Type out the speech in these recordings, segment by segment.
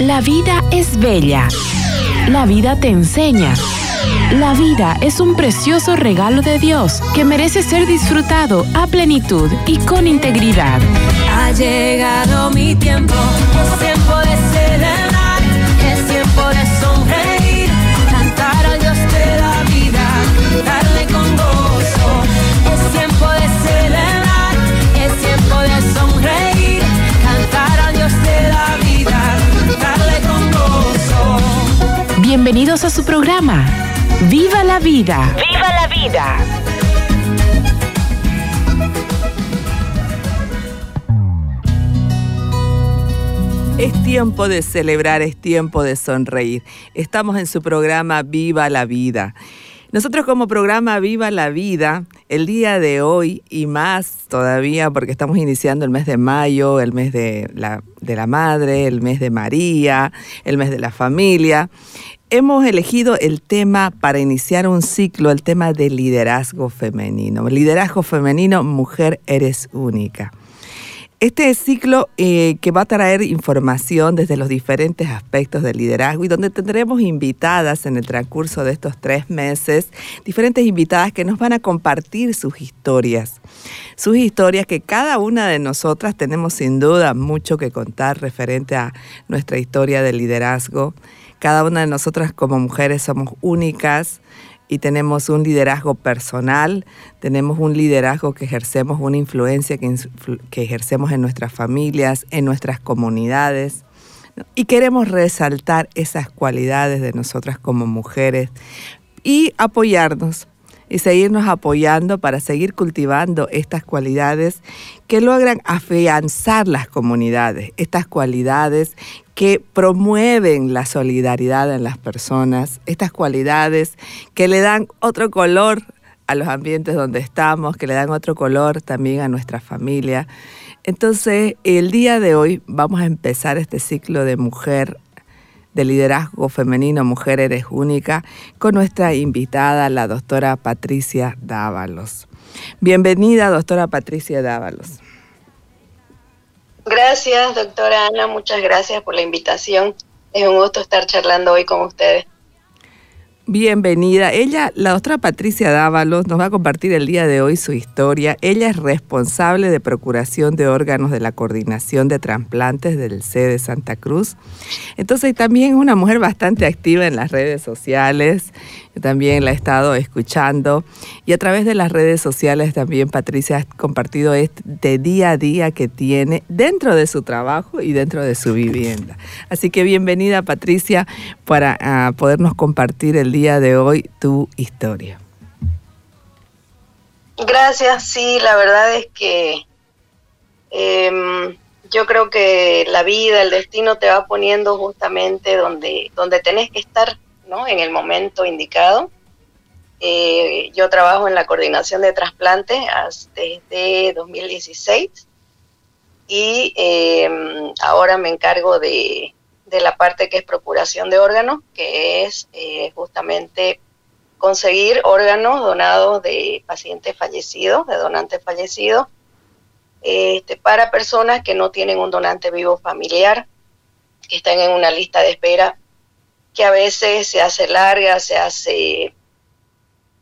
La vida es bella. La vida te enseña. La vida es un precioso regalo de Dios que merece ser disfrutado a plenitud y con integridad. Ha llegado mi tiempo, tiempo de Bienvenidos a su programa. ¡Viva la vida! ¡Viva la vida! Es tiempo de celebrar, es tiempo de sonreír. Estamos en su programa Viva la Vida. Nosotros como programa Viva la Vida, el día de hoy y más todavía, porque estamos iniciando el mes de mayo, el mes de la, de la madre, el mes de María, el mes de la familia, hemos elegido el tema para iniciar un ciclo, el tema de liderazgo femenino. Liderazgo femenino, mujer eres única. Este ciclo eh, que va a traer información desde los diferentes aspectos del liderazgo y donde tendremos invitadas en el transcurso de estos tres meses, diferentes invitadas que nos van a compartir sus historias. Sus historias que cada una de nosotras tenemos sin duda mucho que contar referente a nuestra historia de liderazgo. Cada una de nosotras como mujeres somos únicas, y tenemos un liderazgo personal, tenemos un liderazgo que ejercemos, una influencia que, ejercemos en nuestras familias, en nuestras comunidades. Y queremos resaltar esas cualidades de nosotras como mujeres y apoyarnos y seguirnos apoyando para seguir cultivando estas cualidades que logran afianzar las comunidades, estas cualidades que promueven la solidaridad en las personas, estas cualidades que le dan otro color a los ambientes donde estamos, que le dan otro color también a nuestra familia. Entonces, el día de hoy vamos a empezar este ciclo de mujer, de liderazgo femenino, Mujer Eres Única, con nuestra invitada, la doctora Patricia Dávalos. Bienvenida, doctora Patricia Dávalos. Gracias, doctora Ana, muchas gracias por la invitación. Es un gusto estar charlando hoy con ustedes. Bienvenida. Ella, la doctora Patricia Dávalos, nos va a compartir el día de hoy su historia. Ella es responsable de procuración de órganos de la coordinación de trasplantes del C de Santa Cruz. Entonces también es una mujer bastante activa en las redes sociales. También la he estado escuchando. Y a través de las redes sociales también Patricia ha compartido este día a día que tiene dentro de su trabajo y dentro de su vivienda. Así que bienvenida Patricia para ah, podernos compartir el día de hoy tu historia. Gracias, sí, la verdad es que em, yo creo que la vida, el destino te va poniendo justamente donde, donde tenés que estar, ¿no? En el momento indicado. Eh, yo trabajo en la coordinación de trasplantes desde 2016 y em, ahora me encargo de, de la parte que es procuración de órganos, que es eh, justamente conseguir órganos donados de pacientes fallecidos, de donantes fallecidos, este, para personas que no tienen un donante vivo familiar, que están en una lista de espera que a veces se hace larga, se hace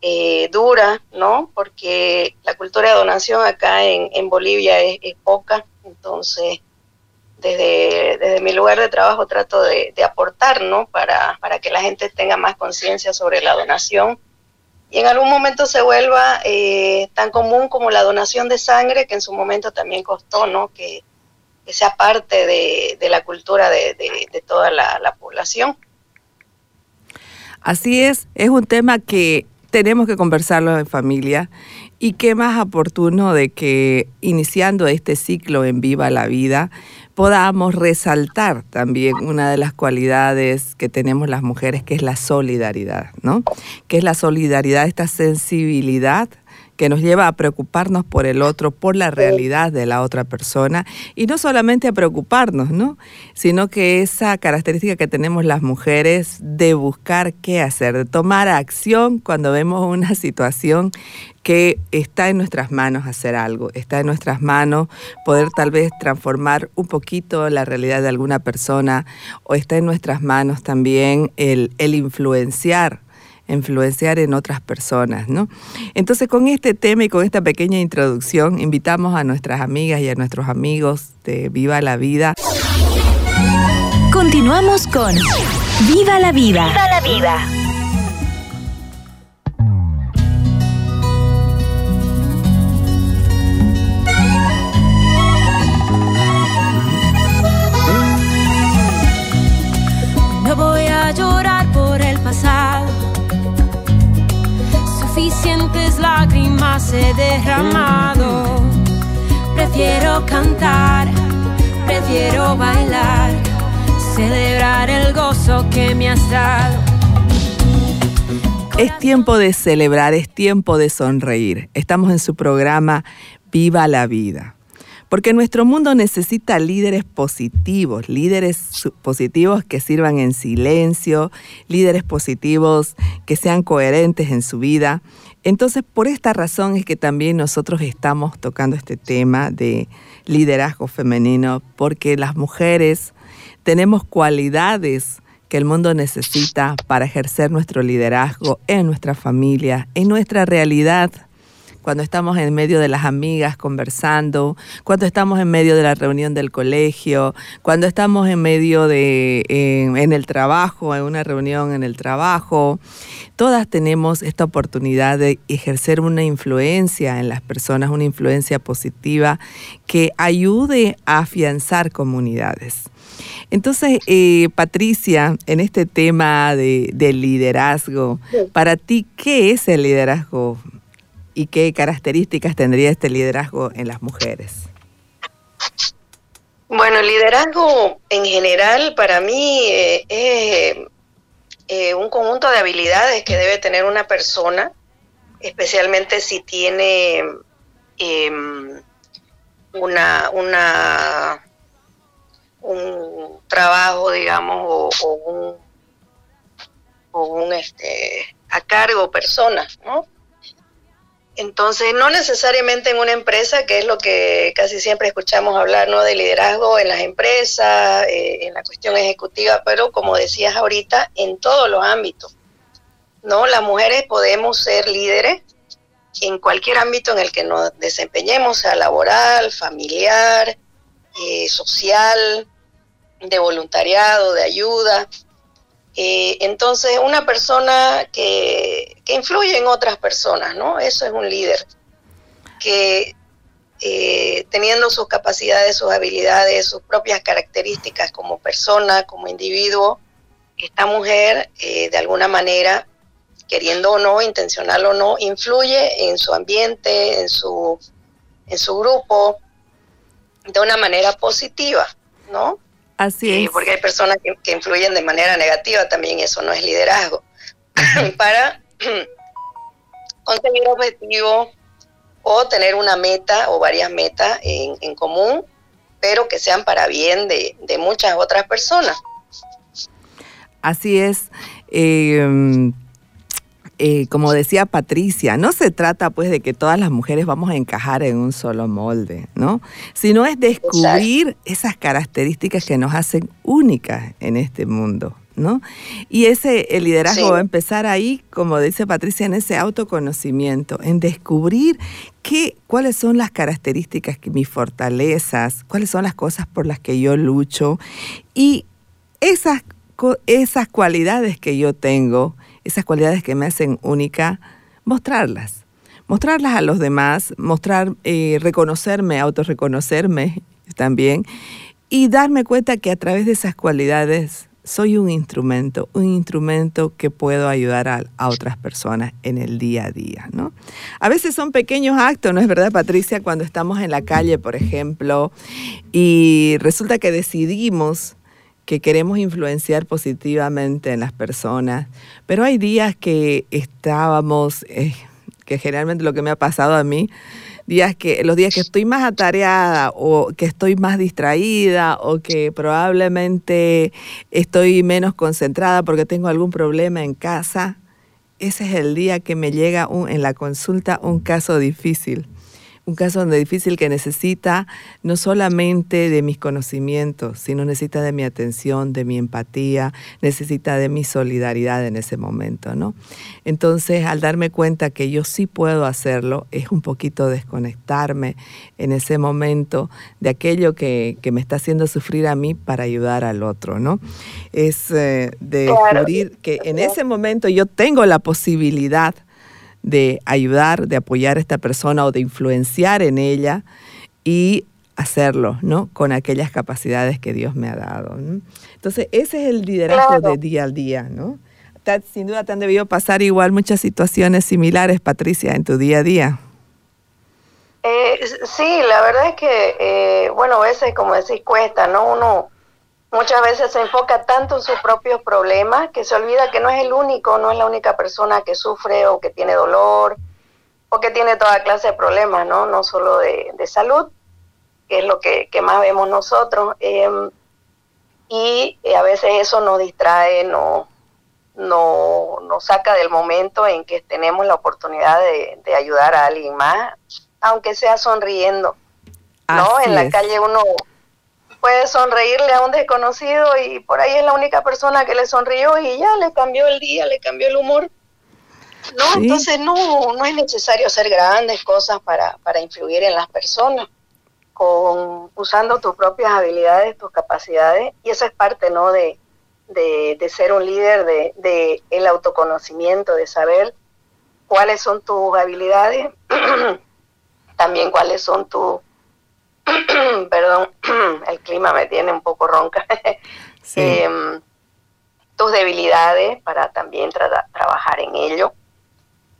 eh, dura, ¿no? Porque la cultura de donación acá en, Bolivia es, poca, entonces desde, desde mi lugar de trabajo trato de, aportar, ¿no? Para, para que la gente tenga más conciencia sobre la donación y en algún momento se vuelva eh, tan común como la donación de sangre, que en su momento también costó, ¿no? Que, sea parte de, la cultura de, toda la, la, población. Así es, es un tema que tenemos que conversarlo en familia y qué más oportuno de que iniciando este ciclo en Viva la Vida, podamos resaltar también una de las cualidades que tenemos las mujeres, que es la solidaridad, ¿no? Que es la solidaridad, esta sensibilidad que nos lleva a preocuparnos por el otro, por la realidad de la otra persona, y no solamente a preocuparnos, ¿no? Sino que esa característica que tenemos las mujeres de buscar qué hacer, de tomar acción cuando vemos una situación que está en nuestras manos hacer algo, está en nuestras manos poder tal vez transformar un poquito la realidad de alguna persona o está en nuestras manos también el, el influenciar influenciar en otras personas, ¿no? Entonces, con este tema y con esta pequeña introducción, invitamos a nuestras amigas y a nuestros amigos de Viva la Vida. Continuamos con Viva la Vida. Viva la Vida. Es tiempo de celebrar, es tiempo de sonreír. Estamos en su programa Viva la Vida. Porque nuestro mundo necesita líderes positivos, líderes positivos que sirvan en silencio, líderes positivos que sean coherentes en su vida. Entonces, por esta razón es que también nosotros estamos tocando este tema de liderazgo femenino, porque las mujeres tenemos cualidades que el mundo necesita para ejercer nuestro liderazgo en nuestra familia, en nuestra realidad cuando estamos en medio de las amigas conversando, cuando estamos en medio de la reunión del colegio, cuando estamos en medio de, en, el trabajo, en una reunión en el trabajo. Todas tenemos esta oportunidad de ejercer una influencia en las personas, una influencia positiva que ayude a afianzar comunidades. Entonces, eh, Patricia, en este tema de, del liderazgo, para ti, ¿qué es el liderazgo y qué características tendría este liderazgo en las mujeres? Bueno, el liderazgo en general para mí eh, es eh, un conjunto de habilidades que debe tener una persona, especialmente si tiene em, una, un trabajo, digamos, o, un, o un este, a cargo personas, ¿no? Entonces, no necesariamente en una empresa, que es lo que casi siempre escuchamos hablar, ¿no? De liderazgo en las empresas, eh, en la cuestión ejecutiva, pero como decías ahorita, en todos los ámbitos, ¿no? Las mujeres podemos ser líderes en cualquier ámbito en el que nos desempeñemos, sea laboral, familiar, eh, social, de voluntariado, de ayuda. Eh, entonces, una persona que, influye en otras personas, ¿no? Eso es un líder, que eh, teniendo sus capacidades, sus habilidades, sus propias características como persona, como individuo, esta mujer, eh, de alguna manera, queriendo o no, intencional o no, influye en su ambiente, en su, en su grupo, de una manera positiva, ¿no? Así es. Porque hay personas que, influyen de manera negativa también, eso no es liderazgo. Para conseguir objetivos o tener una meta o varias metas en, común, pero que sean para bien de, muchas otras personas. Así es. Eh, eh, como decía Patricia, no se trata pues de que todas las mujeres vamos a encajar en un solo molde, ¿no? Sino es descubrir esas características que nos hacen únicas en este mundo. ¿No? Y ese el liderazgo va a empezar ahí, como dice Patricia, en ese autoconocimiento, en descubrir qué, cuáles son las características, que, mis fortalezas, cuáles son las cosas por las que yo lucho y esas, esas cualidades que yo tengo, esas cualidades que me hacen única, mostrarlas. Mostrarlas a los demás, mostrar, eh, reconocerme, autorreconocerme también y darme cuenta que a través de esas cualidades soy un instrumento, un instrumento que puedo ayudar a, a, otras personas en el día a día, ¿no? A veces son pequeños actos, ¿no es verdad, Patricia? Cuando estamos en la calle, por ejemplo, y resulta que decidimos que queremos influenciar positivamente en las personas, pero hay días que estábamos, eh, que generalmente lo que me ha pasado a mí, días que, los días que estoy más atareada o que estoy más distraída o que probablemente estoy menos concentrada porque tengo algún problema en casa, ese es el día que me llega un, en la consulta un caso difícil un caso donde difícil que necesita no solamente de mis conocimientos, sino necesita de mi atención, de mi empatía, necesita de mi solidaridad en ese momento, ¿no? Entonces, al darme cuenta que yo sí puedo hacerlo, es un poquito desconectarme en ese momento de aquello que, me está haciendo sufrir a mí para ayudar al otro, ¿no? Es eh, de descubrir que en ese momento yo tengo la posibilidad de ayudar, de apoyar a esta persona o de influenciar en ella y hacerlo, ¿no? Con aquellas capacidades que Dios me ha dado. Entonces, ese es el liderazgo de día al día, ¿no? Sin duda te han debido pasar igual muchas situaciones similares, Patricia, en tu día a día. Eh, sí, la verdad es que, eh, bueno, a veces, como decís, cuesta, ¿no? Uno muchas veces se enfoca tanto en sus propios problemas que se olvida que no es el único, no es la única persona que sufre o que tiene dolor o que tiene toda clase de problemas, ¿no? No solo de, salud, que es lo que, más vemos nosotros. Em, y eh, a veces eso nos distrae, no, no, nos saca del momento en que tenemos la oportunidad de, ayudar a alguien más, aunque sea sonriendo. ¿no? en la calle uno puede sonreírle a un desconocido y por ahí es la única persona que le sonrió y ya le cambió el día, le cambió el humor. No, entonces no, no es necesario hacer grandes cosas para, para influir en las personas, con, usando tus propias habilidades, tus capacidades, y eso es parte ¿no? de, de, ser un líder, de, de el autoconocimiento, de saber cuáles son tus habilidades, también cuáles son tus perdón, el clima me tiene un poco ronca, em, tus debilidades para también trabajar en ello,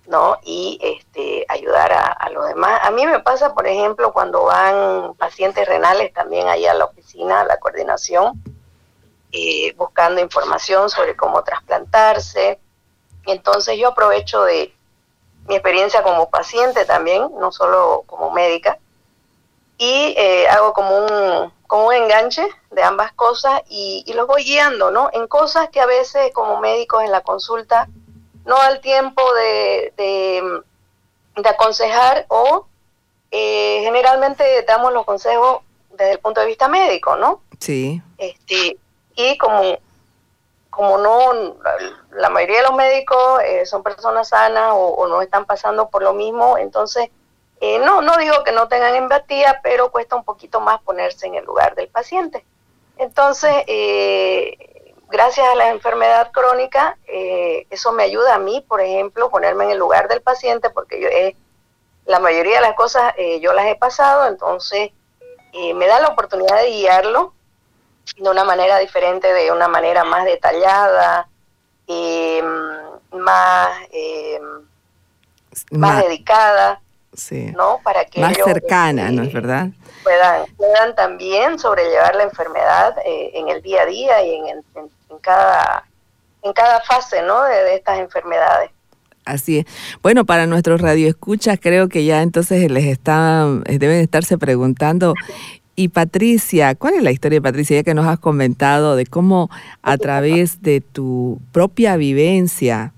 ¿no? Y este, ayudar a, los demás. A mí me pasa, por ejemplo, cuando van pacientes renales también ahí a la oficina, a la coordinación, eh, buscando información sobre cómo trasplantarse. Entonces yo aprovecho de mi experiencia como paciente también, no solo como médica, y eh, hago como un, como un enganche de ambas cosas y, los voy guiando, ¿no? En cosas que a veces como médicos en la consulta no al tiempo de, de, aconsejar o eh, generalmente damos los consejos desde el punto de vista médico, ¿no? Sí. Este, y como, como no, la mayoría de los médicos eh, son personas sanas o, o no están pasando por lo mismo, entonces eh, no, no digo que no tengan empatía, pero cuesta un poquito más ponerse en el lugar del paciente. Entonces, eh, gracias a la enfermedad crónica, eh, eso me ayuda a mí, por ejemplo, ponerme en el lugar del paciente, porque yo, la mayoría de las cosas yo las he pasado, entonces me da la oportunidad de guiarlo de una manera diferente, de una manera más detallada, más, más dedicada sí. ¿no? Para que más cercana, ¿no es este, verdad? Puedan, puedan también sobrellevar la enfermedad eh, en el día a día y en, cada en cada fase, ¿no? De, estas enfermedades. Así es. Bueno, para nuestros radioescuchas creo que ya entonces les están, eh, deben estarse preguntando y Patricia, ¿cuál es la historia de Patricia? Ya que nos has comentado de cómo a través de tu propia vivencia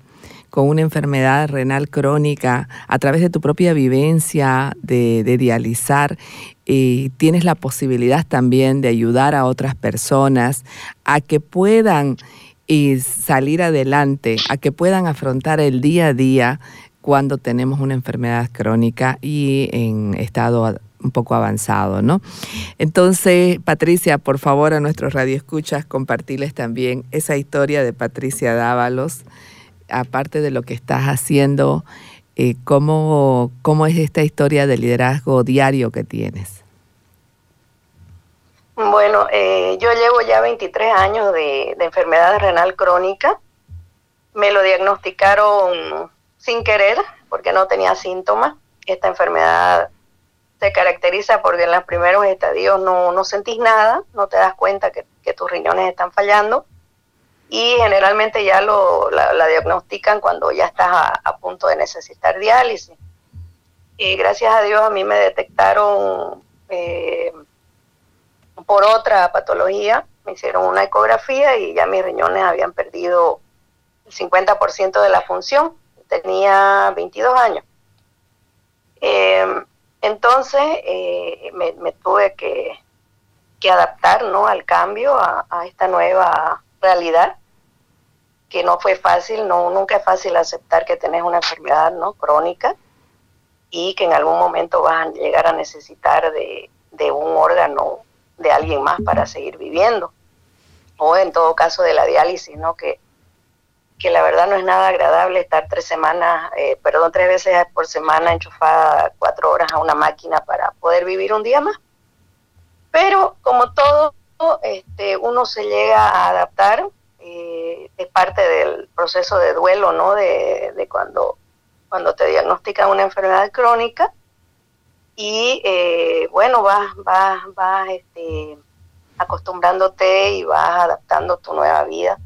con una enfermedad renal crónica, a través de tu propia vivencia de, dializar, y tienes la posibilidad también de ayudar a otras personas a que puedan y salir adelante, a que puedan afrontar el día a día cuando tenemos una enfermedad crónica y en estado un poco avanzado, ¿no? Entonces, Patricia, por favor, a nuestros radioescuchas, compartirles también esa historia de Patricia Dávalos, aparte de lo que estás haciendo, eh, ¿cómo, es esta historia de liderazgo diario que tienes? Bueno, eh, yo llevo ya 23 años de, enfermedad renal crónica. Me lo diagnosticaron sin querer porque no tenía síntomas. Esta enfermedad se caracteriza porque en los primeros estadios no, no sentís nada, no te das cuenta que tus riñones están fallando y generalmente ya lo, la, diagnostican cuando ya estás a, punto de necesitar diálisis. Y gracias a Dios a mí me detectaron eh, por otra patología, me hicieron una ecografía y ya mis riñones habían perdido el 50% de la función. Tenía 22 años. Em, entonces eh, me, tuve que, adaptar ¿no? al cambio, a, esta nueva realidad, que no fue fácil, no, nunca es fácil aceptar que tenés una enfermedad ¿no? crónica y que en algún momento vas a llegar a necesitar de, de un órgano de alguien más para seguir viviendo. O en todo caso de la diálisis, ¿no? Que, que la verdad no es nada agradable estar tres semanas, eh, perdón, tres veces por semana enchufada cuatro horas a una máquina para poder vivir un día más. Pero como todo, este, uno se llega a adaptar, es parte del proceso de duelo, ¿no? De, de cuando, cuando te diagnostican una enfermedad crónica y eh, bueno, vas, vas, vas este, acostumbrándote y vas adaptando tu nueva vida.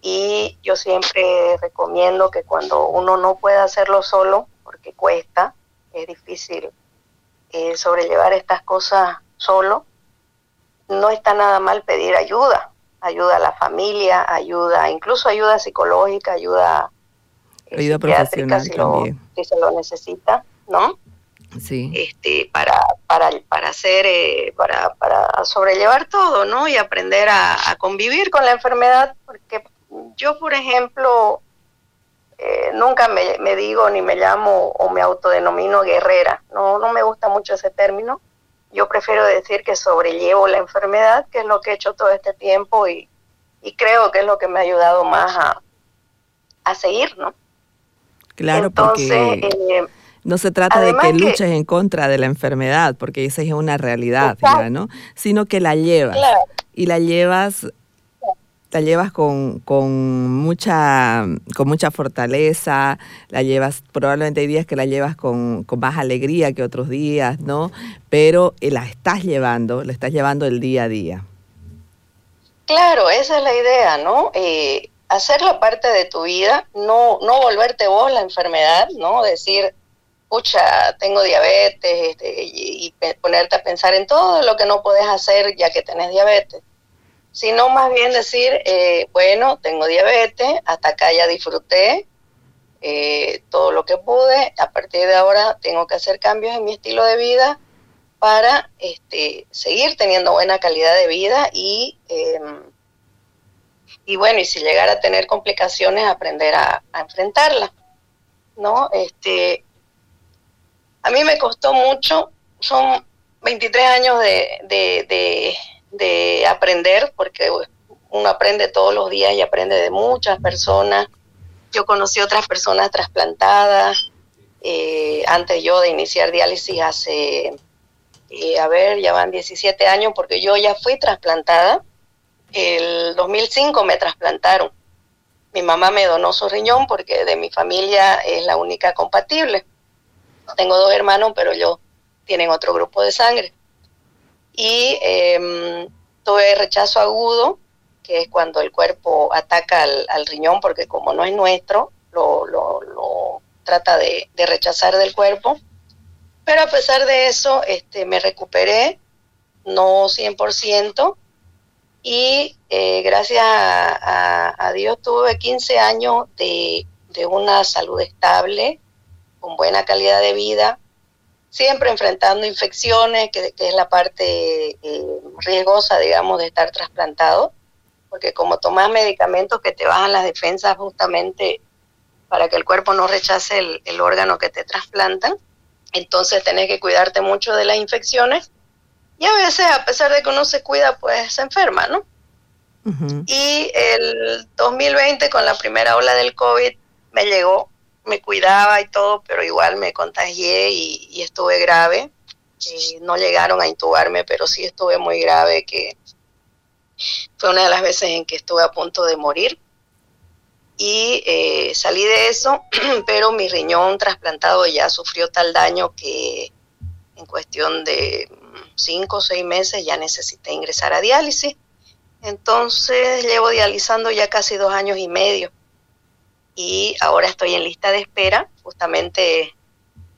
Y yo siempre recomiendo que cuando uno no puede hacerlo solo, porque cuesta, es difícil eh, sobrellevar estas cosas solo, no está nada mal pedir ayuda, ayuda a la familia, ayuda, incluso ayuda psicológica, ayuda, eh, ayuda profesional si, si se lo necesita, ¿no? sí. este, para, para, para hacer, eh, para, para sobrellevar todo, ¿no? Y aprender a, convivir con la enfermedad, porque yo, por ejemplo, eh, nunca me, me, digo ni me llamo o me autodenomino guerrera, no, no me gusta mucho ese término. Yo prefiero decir que sobrellevo la enfermedad, que es lo que he hecho todo este tiempo y, y creo que es lo que me ha ayudado más a, a seguir, ¿no? Claro, Entonces, porque... Eh, no se trata de que, luches en contra de la enfermedad, porque esa es una realidad, ya, ¿no? Sino que la llevas. Y la llevas la llevas con, con, mucha, con mucha fortaleza, la llevas, probablemente hay días que la llevas con, con más alegría que otros días, ¿no? Pero eh, la estás llevando, la estás llevando el día a día. Claro, esa es la idea, ¿no? Eh, hacerla parte de tu vida, no, no volverte vos la enfermedad, ¿no? Decir, pucha, tengo diabetes, este, y, ponerte a pensar en todo lo que no puedes hacer ya que tenés diabetes, sino más bien decir, eh, bueno, tengo diabetes, hasta acá ya disfruté eh, todo lo que pude, a partir de ahora tengo que hacer cambios en mi estilo de vida para este, seguir teniendo buena calidad de vida y, em, y bueno, y si llegara a tener complicaciones, aprender a, a enfrentarlas. ¿no? Este, a mí me costó mucho, son 23 años de, aprender, porque uno aprende todos los días y aprende de muchas personas. Yo conocí otras personas trasplantadas, eh, antes yo de iniciar diálisis hace, eh, a ver, ya van 17 años, porque yo ya fui trasplantada. El 2005 me trasplantaron. Mi mamá me donó su riñón porque de mi familia es la única compatible. Tengo dos hermanos, pero ellos tienen otro grupo de sangre. Y em, tuve rechazo agudo, que es cuando el cuerpo ataca al, riñón, porque como no es nuestro, lo, trata de, rechazar del cuerpo. Pero a pesar de eso, este, me recuperé, no 100%, y eh, gracias a, Dios tuve 15 años de, de una salud estable, con buena calidad de vida, siempre enfrentando infecciones, que, es la parte eh, riesgosa, digamos, de estar trasplantado, porque como tomas medicamentos que te bajan las defensas justamente para que el cuerpo no rechace el, órgano que te trasplantan, entonces tenés que cuidarte mucho de las infecciones y a veces, a pesar de que uno se cuida, pues se enferma, ¿no? Y el 2020, con la primera ola del COVID, me llegó me cuidaba y todo, pero igual me contagié y, estuve grave. Eh, no llegaron a intubarme, pero sí estuve muy grave, que fue una de las veces en que estuve a punto de morir. Y eh, salí de eso, pero mi riñón trasplantado ya sufrió tal daño que en cuestión de cinco o seis meses ya necesité ingresar a diálisis. Entonces llevo dializando ya casi dos años y medio y ahora estoy en lista de espera. Justamente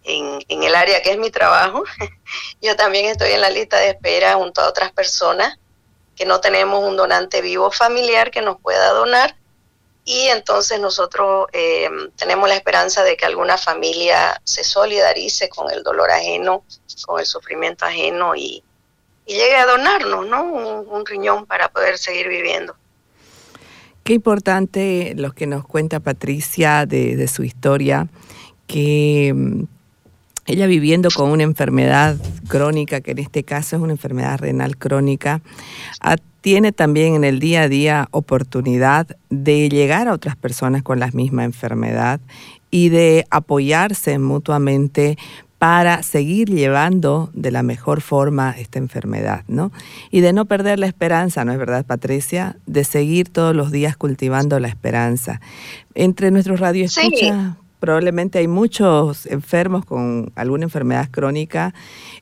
en, en el área que es mi trabajo, yo también estoy en la lista de espera junto a otras personas que no tenemos un donante vivo familiar que nos pueda donar y entonces nosotros eh, tenemos la esperanza de que alguna familia se solidarice con el dolor ajeno, con el sufrimiento ajeno y, y llegue a donarnos, ¿no? Un, un riñón para poder seguir viviendo. Qué importante lo que nos cuenta Patricia de, de su historia, que mm, ella viviendo con una enfermedad crónica, que en este caso es una enfermedad renal crónica, ha- tiene también en el día a día oportunidad de llegar a otras personas con la misma enfermedad y de apoyarse mutuamente para seguir llevando de la mejor forma esta enfermedad, ¿no? Y de no perder la esperanza, ¿no es verdad, Patricia? De seguir todos los días cultivando la esperanza. Entre nuestros radioescuchas, Sí. probablemente hay muchos enfermos con alguna enfermedad crónica.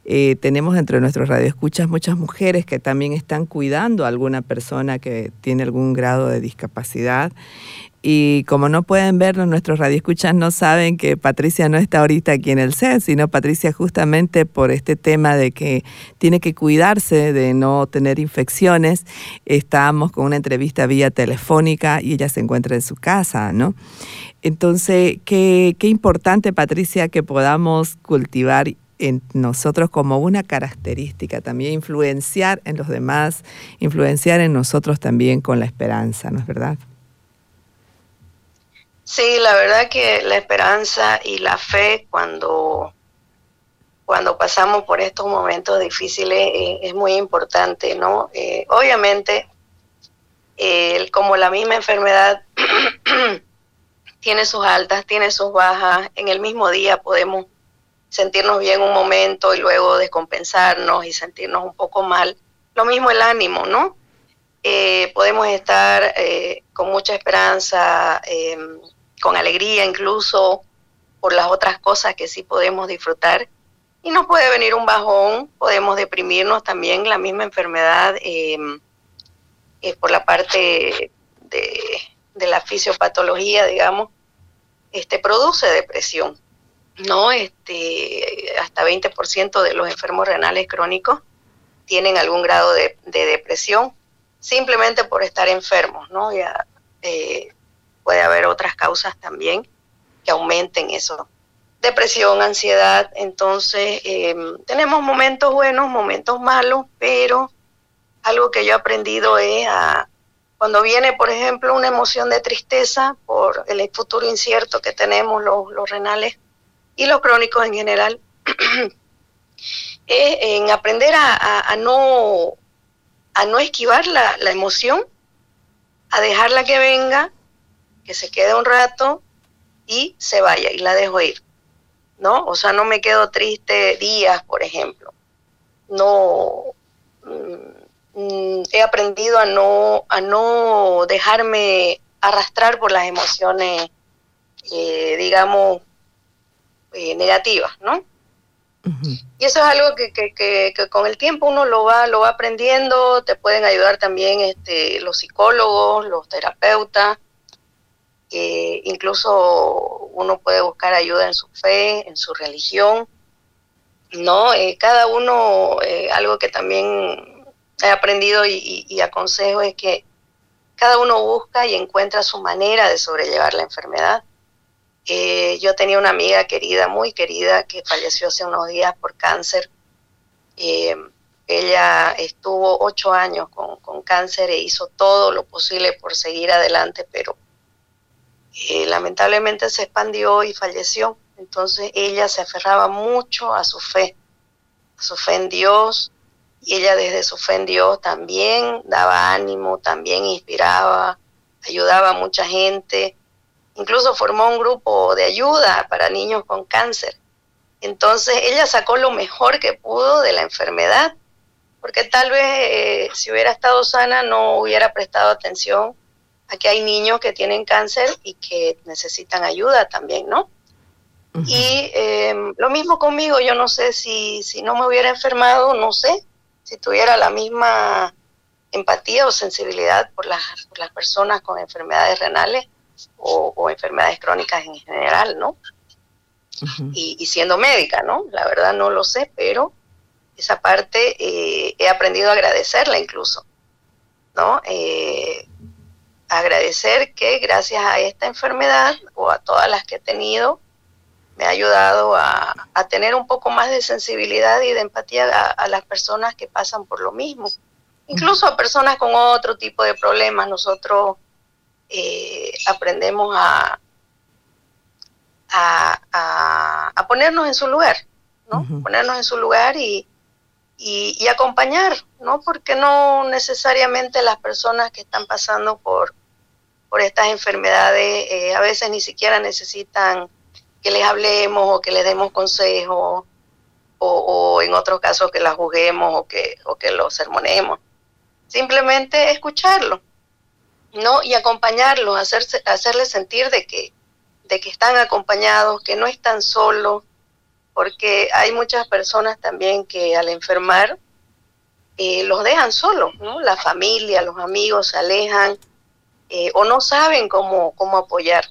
Eh, tenemos entre nuestros radioescuchas muchas mujeres que también están cuidando a alguna persona que tiene algún grado de discapacidad. Y como no pueden vernos, nuestros radioescuchas no saben que Patricia no está ahorita aquí en el set, sino Patricia justamente por este tema de que tiene que cuidarse de no tener infecciones, estábamos con una entrevista vía telefónica y ella se encuentra en su casa, ¿no? Entonces, qué, qué importante, Patricia, que podamos cultivar en nosotros como una característica, también influenciar en los demás, influenciar en nosotros también con la esperanza, ¿no es verdad? Sí, la verdad que la esperanza y la fe cuando, cuando pasamos por estos momentos difíciles eh, es muy importante, ¿no? Eh, obviamente, como la misma enfermedad tiene sus altas, tiene sus bajas, en el mismo día podemos sentirnos bien un momento y luego descompensarnos y sentirnos un poco mal. Lo mismo el ánimo, ¿no? Eh, podemos estar eh, con mucha esperanza, eh, con alegría incluso por las otras cosas que sí podemos disfrutar. Y nos puede venir un bajón, podemos deprimirnos también, la misma enfermedad eh, eh, por la parte de, la fisiopatología, digamos, este, produce depresión. ¿no? Este, hasta 20% de los enfermos renales crónicos tienen algún grado de depresión simplemente por estar enfermos, ¿no? Ya, eh, puede haber otras causas también que aumenten eso. Depresión, ansiedad, entonces eh, tenemos momentos buenos, momentos malos, pero algo que yo he aprendido es a, cuando viene, por ejemplo, una emoción de tristeza por el futuro incierto que tenemos los, renales y los crónicos en general, es en aprender a, no, a no esquivar la, la emoción, a dejarla que venga, que se quede un rato y se vaya y la dejo ir, ¿no? O sea, no me quedo triste días, por ejemplo. No mm, he aprendido a no a no dejarme arrastrar por las emociones, eh, digamos, eh, negativas, ¿no? Y eso es algo que, que, con el tiempo uno lo va, lo va aprendiendo, te pueden ayudar también este, los psicólogos, los terapeutas, incluso uno puede buscar ayuda en su fe, en su religión, ¿no? Eh, cada uno, eh, algo que también he aprendido y aconsejo es que cada uno busca y encuentra su manera de sobrellevar la enfermedad. Eh, yo tenía una amiga querida, muy querida, que falleció hace unos días por cáncer. Eh, ella estuvo ocho años con, con, cáncer e hizo todo lo posible por seguir adelante, pero eh, lamentablemente se expandió y falleció. Entonces ella se aferraba mucho a su fe, a su fe en Dios, y ella desde su fe en Dios también daba ánimo, también inspiraba, ayudaba a mucha gente incluso formó un grupo de ayuda para niños con cáncer. Entonces ella sacó lo mejor que pudo de la enfermedad, porque tal vez eh, si hubiera estado sana no hubiera prestado atención a que hay niños que tienen cáncer y que necesitan ayuda también, ¿no? Uh -huh. Y eh, lo mismo conmigo, yo no sé si, si no me hubiera enfermado, no sé, si tuviera la misma empatía o sensibilidad por las, por las personas con enfermedades renales, o, o, enfermedades crónicas en general, ¿no? y, siendo médica, ¿no? La verdad no lo sé, pero esa parte eh, he aprendido a agradecerla incluso, ¿no? Eh, agradecer que gracias a esta enfermedad o a todas las que he tenido, me ha ayudado a, tener un poco más de sensibilidad y de empatía a, las personas que pasan por lo mismo. Incluso a personas con otro tipo de problemas, nosotros eh, aprendemos a, a, ponernos en su lugar, ¿no? Ponernos en su lugar y, y, acompañar, ¿no? Porque no necesariamente las personas que están pasando por, por estas enfermedades eh, a veces ni siquiera necesitan que les hablemos o que les demos consejos o, en otros casos que las juzguemos o que, o que los sermonemos. Simplemente escucharlo, ¿no? Y acompañarlos, hacerse, hacerles sentir de que, de que están acompañados, que no están solos, porque hay muchas personas también que al enfermar eh, los dejan solos, ¿no? La familia, los amigos se alejan eh, o no saben cómo, cómo apoyar.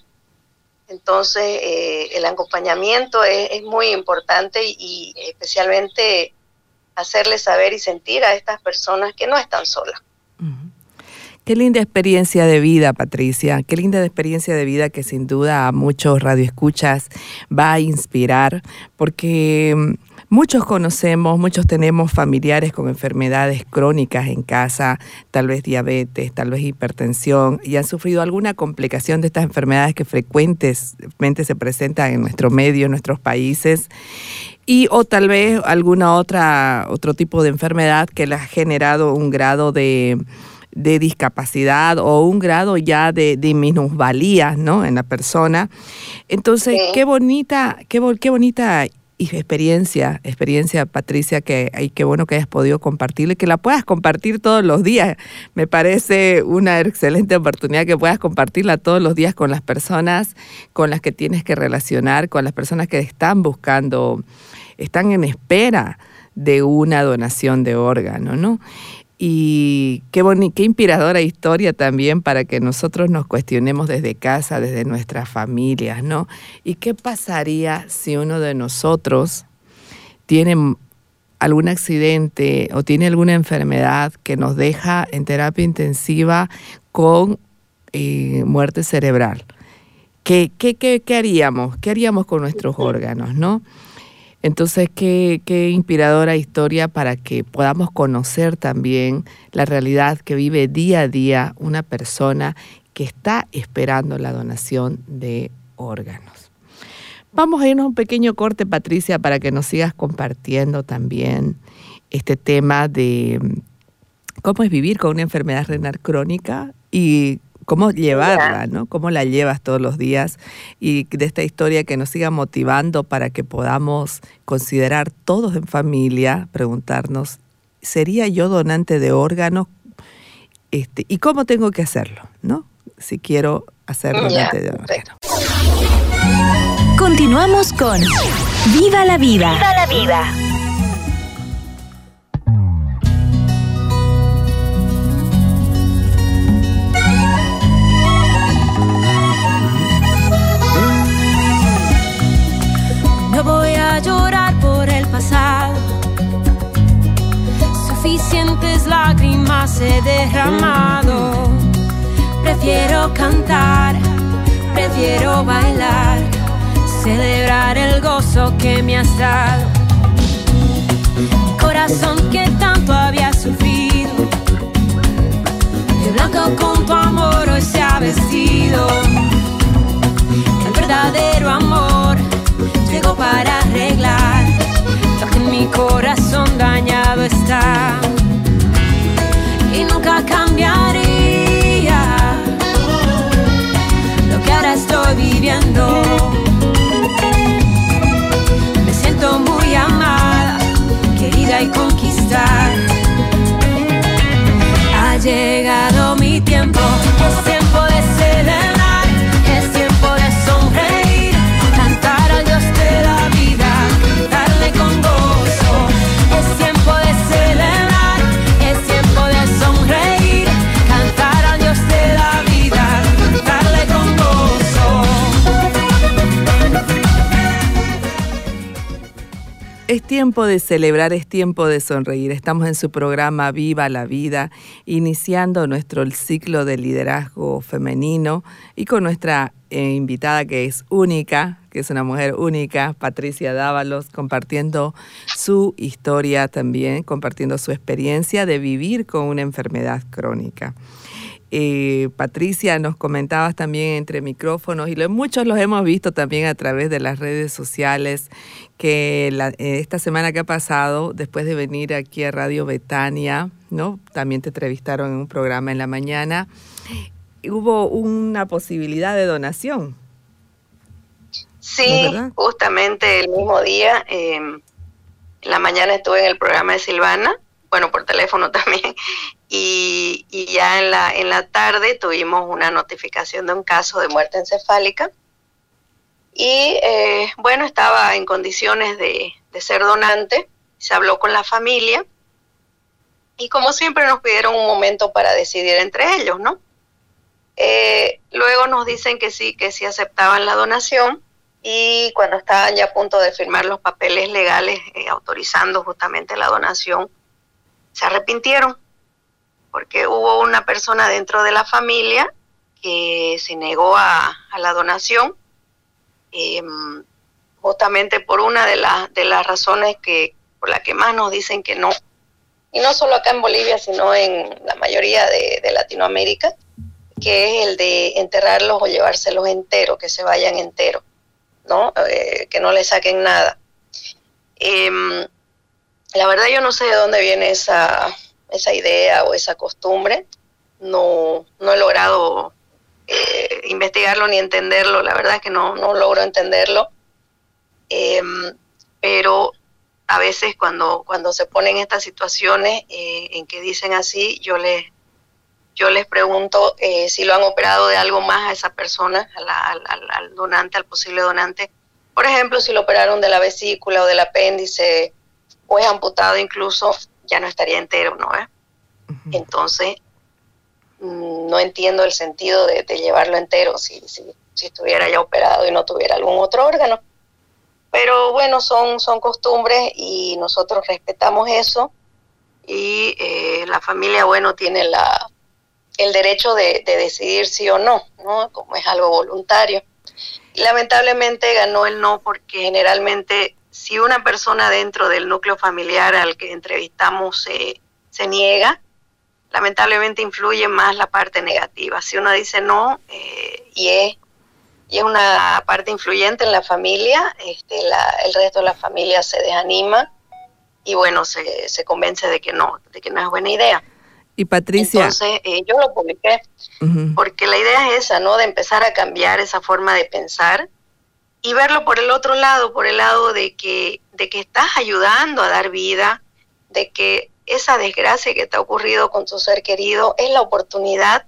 Entonces, eh, el acompañamiento es, muy importante y, especialmente hacerles saber y sentir a estas personas que no están solas. Qué linda experiencia de vida, Patricia. Qué linda experiencia de vida que sin duda a muchos radioescuchas va a inspirar, porque mm, muchos conocemos, muchos tenemos familiares con enfermedades crónicas en casa, tal vez diabetes, tal vez hipertensión, y han sufrido alguna complicación de estas enfermedades que frecuentemente se presentan en nuestro medio, en nuestros países y o tal vez alguna otra otro tipo de enfermedad que le ha generado un grado de de discapacidad o un grado ya de, de minusvalía ¿no? en la persona. Entonces, qué bonita, qué, qué bonita experiencia, experiencia Patricia, que ay, qué bueno que hayas podido compartirle, que la puedas compartir todos los días. Me parece una excelente oportunidad que puedas compartirla todos los días con las personas con las que tienes que relacionar, con las personas que están buscando, están en espera de una donación de órgano, ¿no? Y qué, qué inspiradora historia también para que nosotros nos cuestionemos desde casa, desde nuestras familias, ¿no? ¿Y qué pasaría si uno de nosotros tiene algún accidente o tiene alguna enfermedad que nos deja en terapia intensiva con eh, muerte cerebral? ¿Qué, qué, qué, ¿Qué haríamos? ¿Qué haríamos con nuestros órganos, no? Entonces, qué, qué inspiradora historia para que podamos conocer también la realidad que vive día a día una persona que está esperando la donación de órganos. Vamos a irnos a un pequeño corte, Patricia, para que nos sigas compartiendo también este tema de cómo es vivir con una enfermedad renal crónica y cómo llevarla, ¿no? Cómo la llevas todos los días y de esta historia que nos siga motivando para que podamos considerar todos en familia, preguntarnos, ¿sería yo donante de órganos? Este, ¿Y cómo tengo que hacerlo, no? Si quiero hacer donante de órganos. Continuamos con Viva la vida. Viva la vida. Llorar por el pasado. Suficientes lágrimas he derramado. Prefiero cantar, prefiero bailar, celebrar el gozo que me has dado. Corazón que tanto había sufrido, de blanco con tu amor hoy se ha vestido. El verdadero amor llegó para arreglar lo que mi corazón dañado está. Y nunca cambiaría lo que ahora estoy viviendo. Tiempo de celebrar, es tiempo de sonreír. Estamos en su programa Viva la Vida, iniciando nuestro ciclo de liderazgo femenino y con nuestra eh, invitada que es única, que es una mujer única, Patricia Dávalos, compartiendo su historia también, compartiendo su experiencia de vivir con una enfermedad crónica. Eh, Patricia, nos comentabas también entre micrófonos y muchos los hemos visto también a través de las redes sociales que eh, esta semana que ha pasado, después de venir aquí a Radio Betania, ¿no? También te entrevistaron en un programa en la mañana, hubo una posibilidad de donación. Sí, justamente el mismo día, em, en la mañana estuve en el programa de Silvana, bueno, por teléfono también, y, ya en la, en la tarde tuvimos una notificación de un caso de muerte encefálica. Y eh, bueno, estaba en condiciones de, ser donante, se habló con la familia y como siempre nos pidieron un momento para decidir entre ellos, ¿no? Eh, luego nos dicen que sí, que sí aceptaban la donación y cuando estaban ya a punto de firmar los papeles legales eh, autorizando justamente la donación, se arrepintieron porque hubo una persona dentro de la familia que se negó a, la donación, em, justamente por una de, de las razones que por la que más nos dicen que no, y no solo acá en Bolivia, sino en la mayoría de, Latinoamérica, que es el de enterrarlos o llevárselos enteros, que se vayan enteros, ¿no? Eh, que no le saquen nada. Em, la verdad yo no sé de dónde viene esa, esa idea o esa costumbre. No, no he logrado eh, investigarlo ni entenderlo, la verdad es que no, no logro entenderlo. Em, pero a veces cuando, cuando se ponen estas situaciones eh, en que dicen así, yo les, yo les pregunto eh, si lo han operado de algo más a esa persona, al, donante, al posible donante. Por ejemplo, si lo operaron de la vesícula o del apéndice o es amputado incluso, ya no estaría entero, ¿no? Entonces, mm, no entiendo el sentido de, llevarlo entero si, si, si, estuviera ya operado y no tuviera algún otro órgano. Pero bueno, son, son costumbres y nosotros respetamos eso y eh, la familia, bueno, tiene la, el derecho de, de, decidir sí o no, ¿no? Como es algo voluntario. Y lamentablemente ganó el no porque generalmente si una persona dentro del núcleo familiar al que entrevistamos se niega, lamentablemente influye más la parte negativa. Si uno dice no eh, y, es, y es una parte influyente en la familia, este, el resto de la familia se desanima y bueno, se, se convence de que no, de que no es buena idea. Y Patricia. Entonces, eh, yo lo publiqué porque la idea es esa, ¿no? De empezar a cambiar esa forma de pensar y verlo por el otro lado, por el lado de que, de que estás ayudando a dar vida, de que esa desgracia que te ha ocurrido con tu ser querido es la oportunidad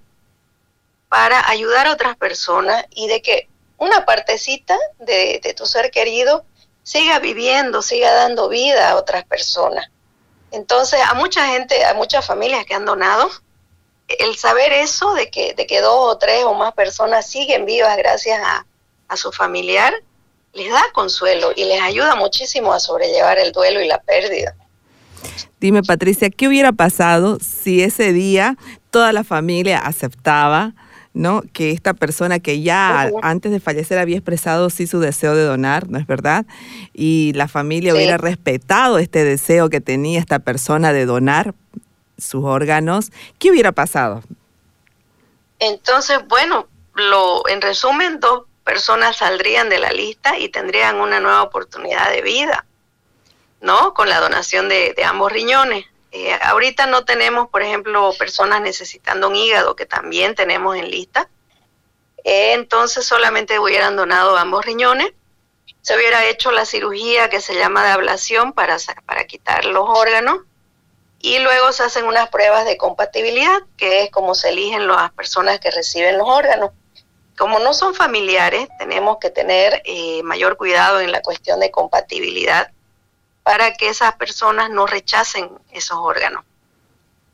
para ayudar a otras personas y de que una partecita de, de tu ser querido siga viviendo, siga dando vida a otras personas. Entonces, a mucha gente, a muchas familias que han donado, el saber eso de que, de que dos o tres o más personas siguen vivas gracias a, a su familiar, les da consuelo y les ayuda muchísimo a sobrellevar el duelo y la pérdida. Dime, Patricia, ¿qué hubiera pasado si ese día toda la familia aceptaba ¿no? que esta persona que ya antes de fallecer había expresado sí su deseo de donar, ¿no es verdad? Y la familia hubiera respetado este deseo que tenía esta persona de donar sus órganos, ¿qué hubiera pasado? Entonces, bueno, lo, en resumen, dos personas saldrían de la lista y tendrían una nueva oportunidad de vida, ¿no? Con la donación de, ambos riñones. Eh, ahorita no tenemos, por ejemplo, personas necesitando un hígado, que también tenemos en lista. Eh, entonces solamente hubieran donado ambos riñones. Se hubiera hecho la cirugía que se llama de ablación para, para quitar los órganos. Y luego se hacen unas pruebas de compatibilidad, que es como se eligen las personas que reciben los órganos como no son familiares, tenemos que tener eh, mayor cuidado en la cuestión de compatibilidad para que esas personas no rechacen esos órganos.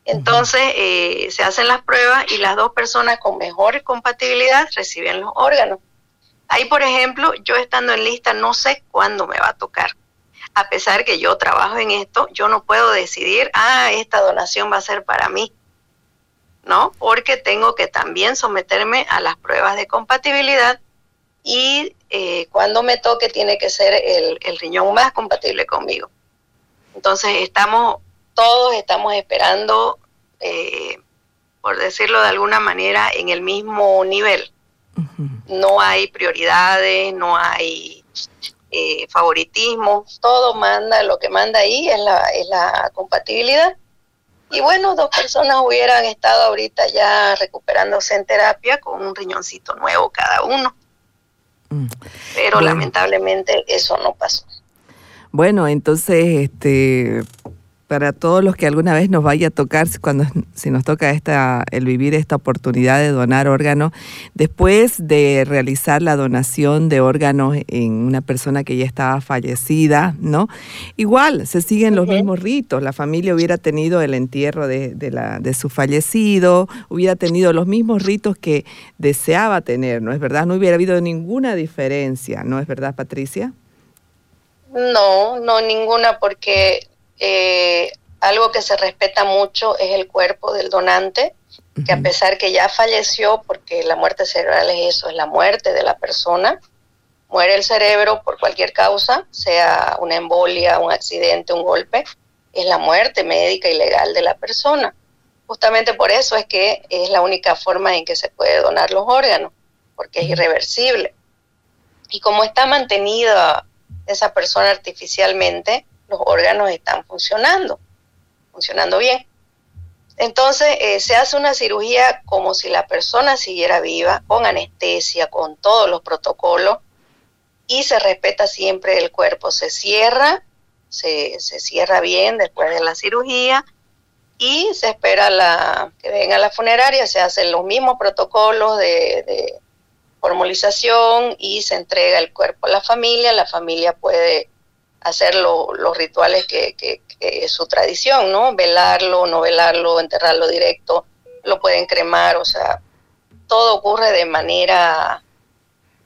Entonces, eh, se hacen las pruebas y las dos personas con mejor compatibilidad reciben los órganos. Ahí, por ejemplo, yo estando en lista no sé cuándo me va a tocar. a pesar que yo trabajo en esto, yo no puedo decidir, ah, esta donación va a ser para mí. ¿No? Porque tengo que también someterme a las pruebas de compatibilidad y eh, cuando me toque tiene que ser el, el riñón más compatible conmigo. Entonces estamos, todos estamos esperando, eh, por decirlo de alguna manera, en el mismo nivel. No hay prioridades, no hay eh, favoritismo, todo manda, lo que manda ahí es la, es la compatibilidad. Y bueno, dos personas hubieran estado ahorita ya recuperándose en terapia con un riñoncito nuevo cada uno. Mm. Pero lamentablemente eso no pasó. Bueno, entonces, este, para todos los que alguna vez nos vaya a tocar, cuando si nos toca esta, el vivir esta oportunidad de donar órganos, después de realizar la donación de órganos en una persona que ya estaba fallecida, ¿no? Igual se siguen los mismos ritos. La familia hubiera tenido el entierro de, de, la, de su fallecido, hubiera tenido los mismos ritos que deseaba tener, ¿no es verdad? No hubiera habido ninguna diferencia, ¿no es verdad, Patricia? No, no ninguna, porque eh, algo que se respeta mucho es el cuerpo del donante, que a pesar que ya falleció, porque la muerte cerebral es eso, es la muerte de la persona, muere el cerebro por cualquier causa, sea una embolia, un accidente, un golpe, es la muerte médica y legal de la persona. Justamente por eso es que es la única forma en que se puede donar los órganos, porque es irreversible. Y como está mantenida esa persona artificialmente, los órganos están funcionando, funcionando bien. Entonces eh, se hace una cirugía como si la persona siguiera viva, con anestesia, con todos los protocolos, y se respeta siempre el cuerpo. Se cierra, se, cierra bien después de la cirugía y se espera la, que venga la funeraria, se hacen los mismos protocolos de, de formalización y se entrega el cuerpo a la familia. La familia puede hacer los rituales que, es su tradición, ¿no? Velarlo, no velarlo, enterrarlo directo, lo pueden cremar, o sea, todo ocurre de manera,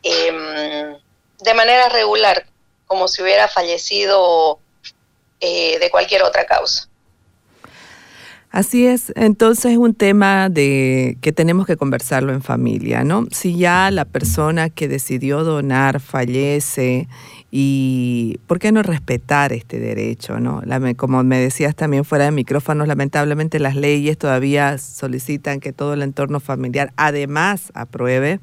em, de manera regular, como si hubiera fallecido eh, de cualquier otra causa. Así es, entonces es un tema de que tenemos que conversarlo en familia, ¿no? Si ya la persona que decidió donar fallece y ¿por qué no respetar este derecho? ¿no? como me decías también fuera de micrófonos, lamentablemente las leyes todavía solicitan que todo el entorno familiar además apruebe.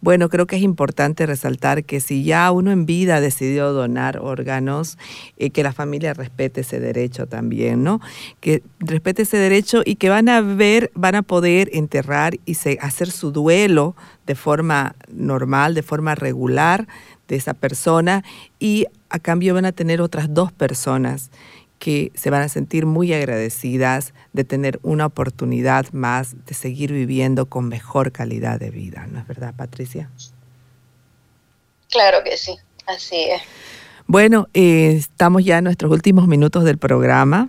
Bueno, creo que es importante resaltar que si ya uno en vida decidió donar órganos, eh, que la familia respete ese derecho también, ¿no? Que respete ese derecho y que van a ver, van a poder enterrar y hacer su duelo de forma normal, de forma regular de esa persona y a cambio van a tener otras dos personas que se van a sentir muy agradecidas de tener una oportunidad más de seguir viviendo con mejor calidad de vida. ¿No es verdad, Patricia? Claro que sí, así es. Bueno, eh, estamos ya en nuestros últimos minutos del programa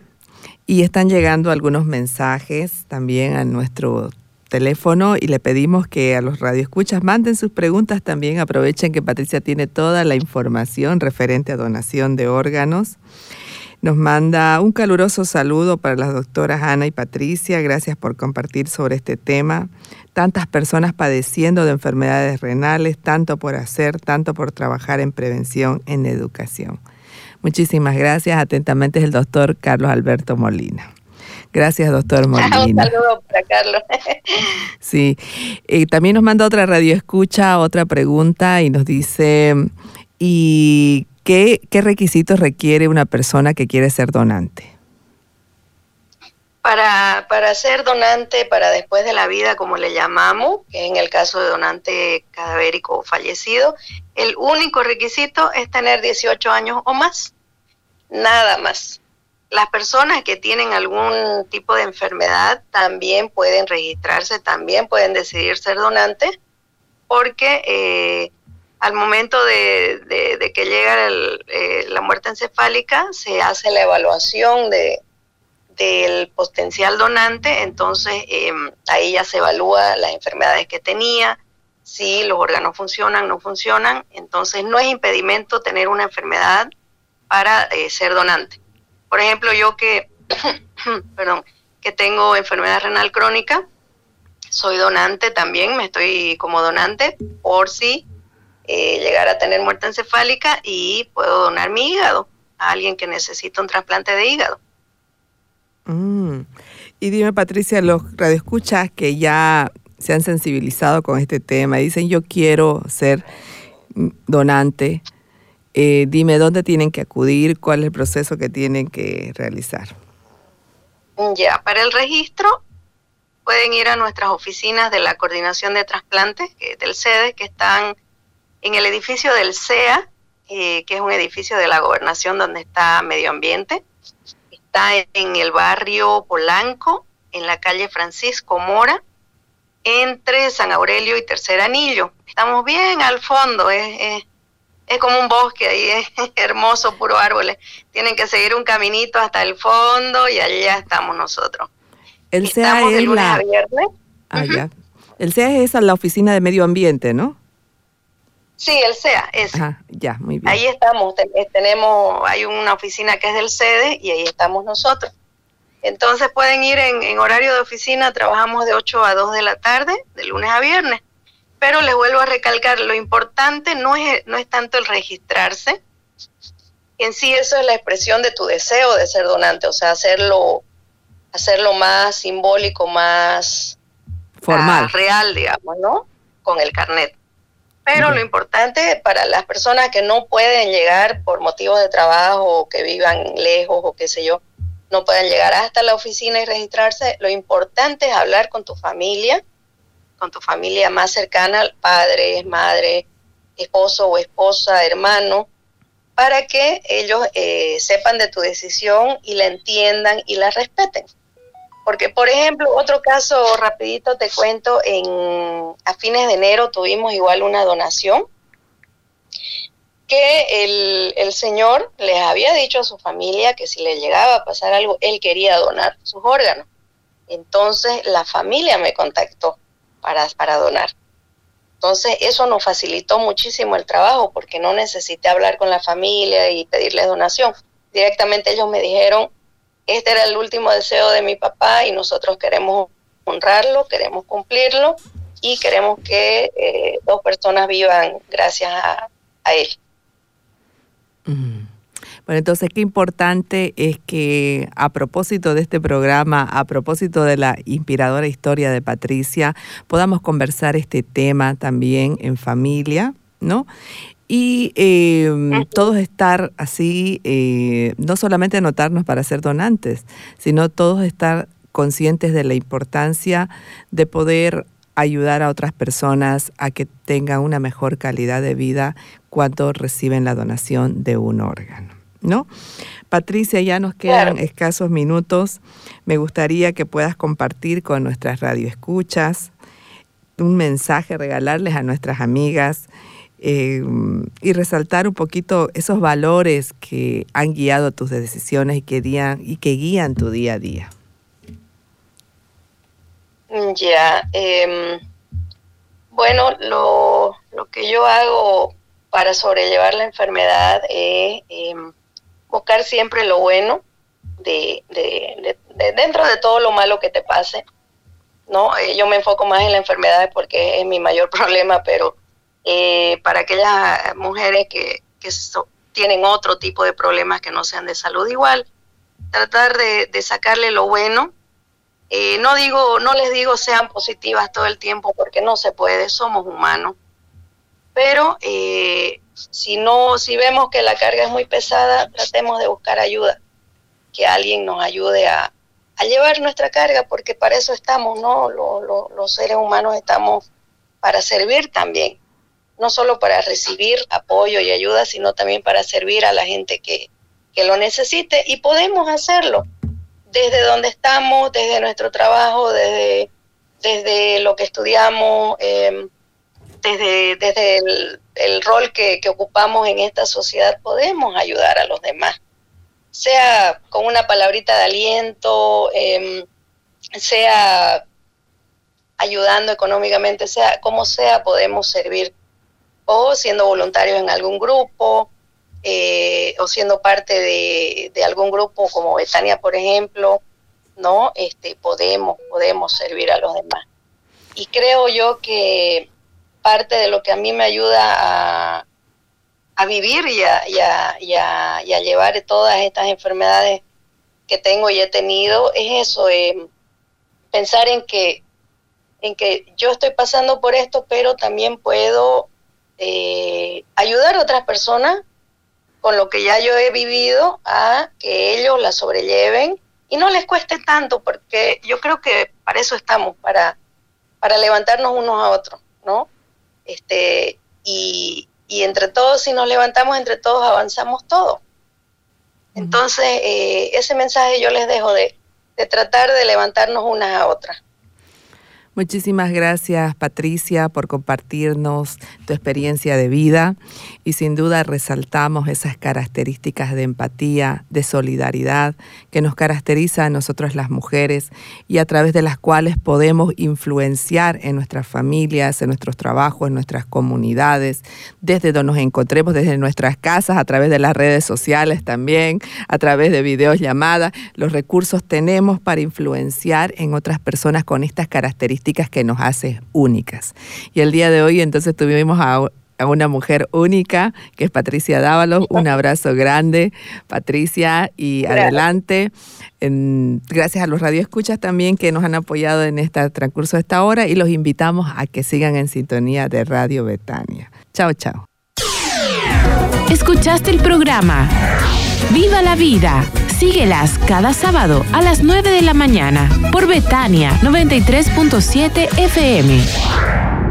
y están llegando algunos mensajes también a nuestro teléfono y le pedimos que a los radioescuchas manden sus preguntas también. Aprovechen que Patricia tiene toda la información referente a donación de órganos. Nos manda un caluroso saludo para las doctoras Ana y Patricia. Gracias por compartir sobre este tema. Tantas personas padeciendo de enfermedades renales, tanto por hacer, tanto por trabajar en prevención, en educación. Muchísimas gracias. Atentamente es el doctor Carlos Alberto Molina. Gracias, doctor Molina. Un saludo para Carlos. sí. Eh, también nos manda otra radio escucha, otra pregunta y nos dice, ¿y qué, qué requisitos requiere una persona que quiere ser donante? Para, para ser donante para después de la vida, como le llamamos, que en el caso de donante cadavérico o fallecido, el único requisito es tener 18 años o más, nada más. Las personas que tienen algún tipo de enfermedad también pueden registrarse, también pueden decidir ser donantes, porque eh, al momento de, que llega eh, la muerte encefálica se hace la evaluación de, del potencial donante, entonces em, ahí ya se evalúa las enfermedades que tenía, si los órganos funcionan, no funcionan, entonces no es impedimento tener una enfermedad para eh, ser donante. Por ejemplo, yo que, perdón, que tengo enfermedad renal crónica, soy donante también, me estoy como donante por si eh, llegara a tener muerte encefálica y puedo donar mi hígado a alguien que necesita un trasplante de hígado. Mm. Y dime, Patricia, los radioescuchas que ya se han sensibilizado con este tema, dicen yo quiero ser donante, eh, dime dónde tienen que acudir, cuál es el proceso que tienen que realizar. Ya, para el registro pueden ir a nuestras oficinas de la Coordinación de Trasplantes del SEDE, que están en el edificio del CEA, eh, que es un edificio de la gobernación donde está medio ambiente. Está en el barrio Polanco, en la calle Francisco Mora, entre San Aurelio y Tercer Anillo. Estamos bien al fondo, es, es, como un bosque ahí, es hermoso, puro árboles. Tienen que seguir un caminito hasta el fondo y allá estamos nosotros. El CEA es la... Ah, El CEA es la oficina de medio ambiente, ¿no? Sí, el CEA, es. ya, muy bien. Ahí estamos, eh, tenemos, hay una oficina que es del sede y ahí estamos nosotros. Entonces pueden ir en, horario de oficina, trabajamos de 8 a 2 de la tarde, de lunes a viernes. Pero les vuelvo a recalcar, lo importante no es, no es tanto el registrarse, en sí eso es la expresión de tu deseo de ser donante, o sea, hacerlo, hacerlo más simbólico, más formal, ah, real, digamos, ¿no? Con el carnet. Pero lo importante para las personas que no pueden llegar por motivos de trabajo o que vivan lejos o qué sé yo, no pueden llegar hasta la oficina y registrarse, lo importante es hablar con tu familia, con tu familia más cercana, padre, madre, esposo o esposa, hermano, para que ellos eh, sepan de tu decisión y la entiendan y la respeten. Porque, por ejemplo, otro caso rapidito te cuento, en, a fines de enero tuvimos igual una donación que el, el, señor les había dicho a su familia que si le llegaba a pasar algo, él quería donar sus órganos. Entonces la familia me contactó para, para donar. Entonces eso nos facilitó muchísimo el trabajo porque no necesité hablar con la familia y pedirles donación. Directamente ellos me dijeron, este era el último deseo de mi papá y nosotros queremos honrarlo, queremos cumplirlo y queremos que eh, dos personas vivan gracias a, él. Mm. Bueno, entonces qué importante es que a propósito de este programa, a propósito de la inspiradora historia de Patricia, podamos conversar este tema también en familia, ¿no? y em, todos estar así, eh, no solamente anotarnos para ser donantes, sino todos estar conscientes de la importancia de poder ayudar a otras personas a que tengan una mejor calidad de vida cuando reciben la donación de un órgano. ¿No? Patricia, ya nos quedan escasos minutos. Me gustaría que puedas compartir con nuestras radioescuchas un mensaje, regalarles a nuestras amigas eh, y resaltar un poquito esos valores que han guiado tus decisiones y que, y que guían tu día a día. Ya, em, bueno, lo, que yo hago para sobrellevar la enfermedad es em, buscar siempre lo bueno de, dentro de todo lo malo que te pase. ¿no? Eh, yo me enfoco más en la enfermedad porque es mi mayor problema, pero eh, para aquellas mujeres que, tienen otro tipo de problemas que no sean de salud igual, tratar de, sacarle lo bueno. Eh, no digo, no les digo sean positivas todo el tiempo porque no se puede, somos humanos. Pero eh, si no, si vemos que la carga es muy pesada, tratemos de buscar ayuda, que alguien nos ayude a, llevar nuestra carga, porque para eso estamos, ¿no? los seres humanos estamos para servir también no solo para recibir apoyo y ayuda, sino también para servir a la gente que, lo necesite y podemos hacerlo desde donde estamos, desde nuestro trabajo, desde, desde lo que estudiamos, em, desde, desde el, rol que, ocupamos en esta sociedad, podemos ayudar a los demás, sea con una palabrita de aliento, em, sea ayudando económicamente, sea como sea, podemos servir o siendo voluntarios en algún grupo, eh, o siendo parte de, de, algún grupo como Betania, por ejemplo, ¿no? Este, podemos, podemos servir a los demás. Y creo yo que parte de lo que a mí me ayuda a, vivir y a, llevar todas estas enfermedades que tengo y he tenido es eso, eh, pensar en que, en que yo estoy pasando por esto, pero también puedo eh, ayudar a otras personas con lo que ya yo he vivido a que ellos la sobrelleven y no les cueste tanto, porque yo creo que para eso estamos, para, para levantarnos unos a otros, ¿no? Este, y, y entre todos, si nos levantamos entre todos, avanzamos todo. Entonces, eh, ese mensaje yo les dejo de, de tratar de levantarnos unas a otras. Muchísimas gracias Patricia por compartirnos tu experiencia de vida y sin duda resaltamos esas características de empatía, de solidaridad que nos caracteriza a nosotros las mujeres y a través de las cuales podemos influenciar en nuestras familias, en nuestros trabajos, en nuestras comunidades, desde donde nos encontremos, desde nuestras casas, a través de las redes sociales también, a través de videos llamadas. Los recursos tenemos para influenciar en otras personas con estas características que nos hace únicas. Y el día de hoy entonces tuvimos a, una mujer única, que es Patricia Dávalos. Un abrazo grande, Patricia, y adelante. gracias a los radioescuchas también que nos han apoyado en este transcurso de esta hora y los invitamos a que sigan en sintonía de Radio Betania. Chao, chao. Escuchaste el programa Viva la Vida Síguelas cada sábado a las 9 de la mañana por Betania 93.7 FM.